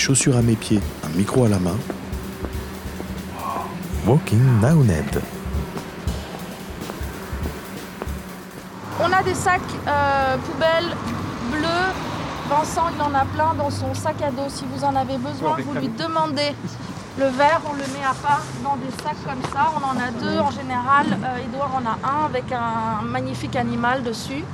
chaussures à mes pieds, un micro à la main. Walking Ned. On a des sacs euh, poubelles bleus. Vincent, il en a plein dans son sac à dos. Si vous en avez besoin, vous lui demandez. Le verre, on le met à part dans des sacs comme ça. On en a deux en général. Euh, Edouard en a un avec un magnifique animal dessus.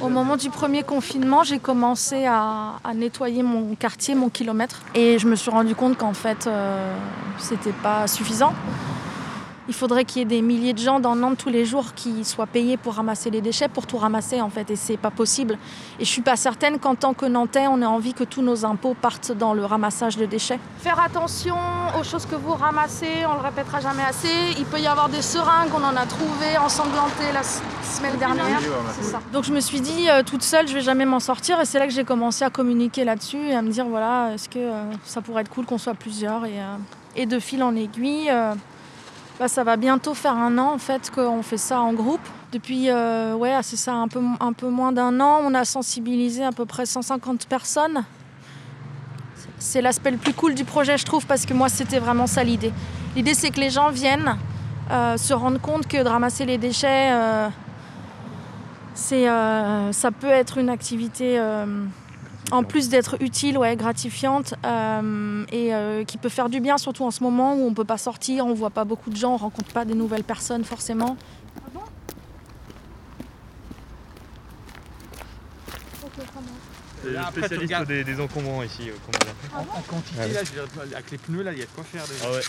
Au moment du premier confinement, j'ai commencé à, nettoyer mon quartier, mon kilomètre. Et je me suis rendu compte qu'en fait, euh, c'était pas suffisant. Il faudrait qu'il y ait des milliers de gens dans Nantes tous les jours qui soient payés pour ramasser les déchets, pour tout ramasser en fait, et c'est pas possible. Et je suis pas certaine qu'en tant que Nantais, on ait envie que tous nos impôts partent dans le ramassage de déchets. Faire attention aux choses que vous ramassez, on le répétera jamais assez. Il peut y avoir des seringues, on en a trouvé ensanglantées la semaine dernière. Ça. Donc je me suis dit, euh, toute seule, je vais jamais m'en sortir, et c'est là que j'ai commencé à communiquer là-dessus et à me dire, voilà, est-ce que euh, ça pourrait être cool qu'on soit plusieurs et, euh, et de fil en aiguille. Bah, ça va bientôt faire un an en fait qu'on fait ça en groupe. Depuis euh, ouais, c'est ça, un peu, un peu moins d'un an, on a sensibilisé à peu près 150 personnes. C'est l'aspect le plus cool du projet, je trouve, parce que moi, c'était vraiment ça l'idée. L'idée, c'est que les gens viennent euh, se rendre compte que de ramasser les déchets, euh, ça peut être une activité en plus d'être utile, ouais, gratifiante euh, et euh, qui peut faire du bien, surtout en ce moment où on ne peut pas sortir, on ne voit pas beaucoup de gens, on ne rencontre pas des nouvelles personnes forcément. C'est le spécialiste des, des, encombrants ici. Euh, ah en, quantité, là, je avec les pneus, là, il y a de quoi faire déjà. Ah ouais.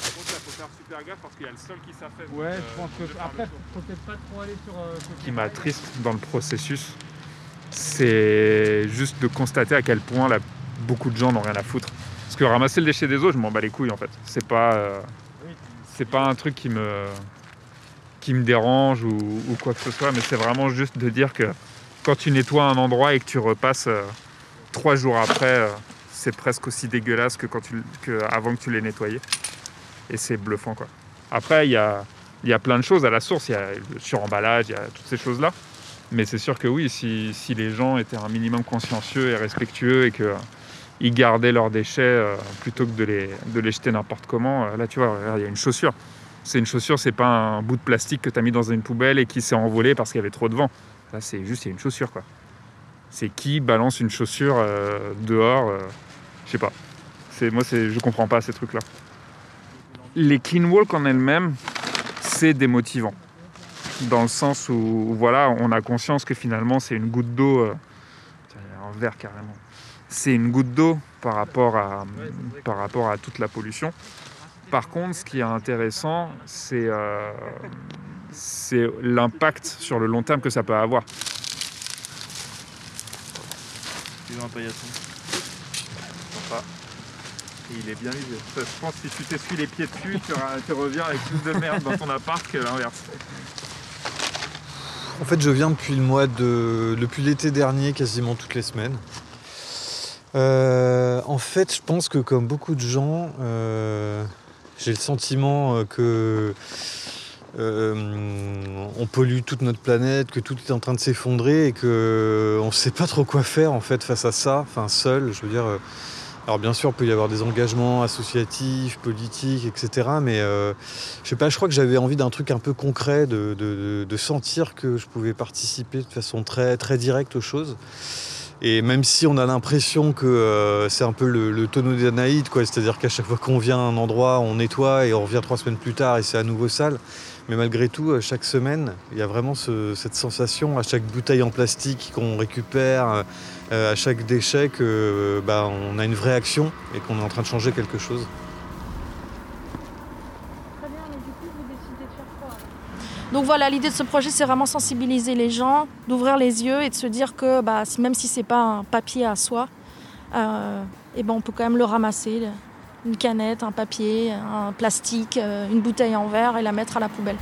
Par contre, il faut faire super gaffe parce qu'il y a le sol qui s'affaisse. Ouais, je pense que. Après, faut peut-être pas trop aller sur. Ce qui m'attriste dans le processus, c'est juste de constater à quel point beaucoup de gens n'ont rien à foutre. Parce que ramasser le déchet des autres, je m'en bats les couilles en fait. C'est pas, euh, pas un truc qui me, qui me dérange ou, quoi que ce soit, mais c'est vraiment juste de dire que quand tu nettoies un endroit et que tu repasses euh, trois jours après, euh, c'est presque aussi dégueulasse que, quand tu, que avant que tu l'aies nettoyé. Et c'est bluffant quoi. Après, il y a, y a plein de choses à la source, il y a le suremballage, il y a toutes ces choses-là. Mais c'est sûr que oui, si, les gens étaient un minimum consciencieux et respectueux et qu'ils euh, gardaient leurs déchets euh, plutôt que de les, de les jeter n'importe comment, euh, là tu vois, il y a une chaussure. C'est une chaussure, c'est pas un bout de plastique que tu as mis dans une poubelle et qui s'est envolé parce qu'il y avait trop de vent. Là, c'est juste, une chaussure quoi. C'est qui balance une chaussure dehors Je sais pas. Moi, je comprends pas ces trucs-là. Les clean walk en elles-mêmes, c'est démotivant dans le sens où, voilà, on a conscience que finalement c'est une goutte d'eau, euh, carrément, c'est une goutte d'eau par rapport à, par rapport à toute la pollution. Par contre, ce qui est intéressant, c'est euh, c'est l'impact sur le long terme que ça peut avoir. Ont un paillasson. il est bien visé. Je pense que si tu t'essuies les pieds dessus, tu, reviens avec plus de merde dans ton appart que l'inverse. En fait, je viens depuis le mois de. depuis l'été dernier, quasiment toutes les semaines. Euh, en fait, je pense que comme beaucoup de gens, euh, j'ai le sentiment euh, que on pollue toute notre planète, que tout est en train de s'effondrer et que on ne sait pas trop quoi faire en fait face à ça. Enfin, seul, je veux dire. Alors bien sûr, il peut y avoir des engagements associatifs, politiques, etc. Mais euh, je sais pas, je crois que j'avais envie d'un truc un peu concret, de, sentir que je pouvais participer de façon très, très directe aux choses. Et même si on a l'impression que euh, c'est un peu le, tonneau d'Anaïde, quoi, c'est-à-dire qu'à chaque fois qu'on vient à un endroit, on nettoie et on revient trois semaines plus tard et c'est à nouveau sale. Mais malgré tout, euh, chaque semaine, il y a vraiment cette sensation à chaque bouteille en plastique qu'on récupère, euh, à chaque déchet que bah, a une vraie action et qu'on est en train de changer quelque chose. Donc voilà, l'idée de ce projet, c'est vraiment sensibiliser les gens, d'ouvrir les yeux et de se dire que bah, même si c'est pas un papier à soi, euh, et ben on peut quand même le ramasser, une canette, un papier, un plastique, euh, une bouteille en verre et la mettre à la poubelle.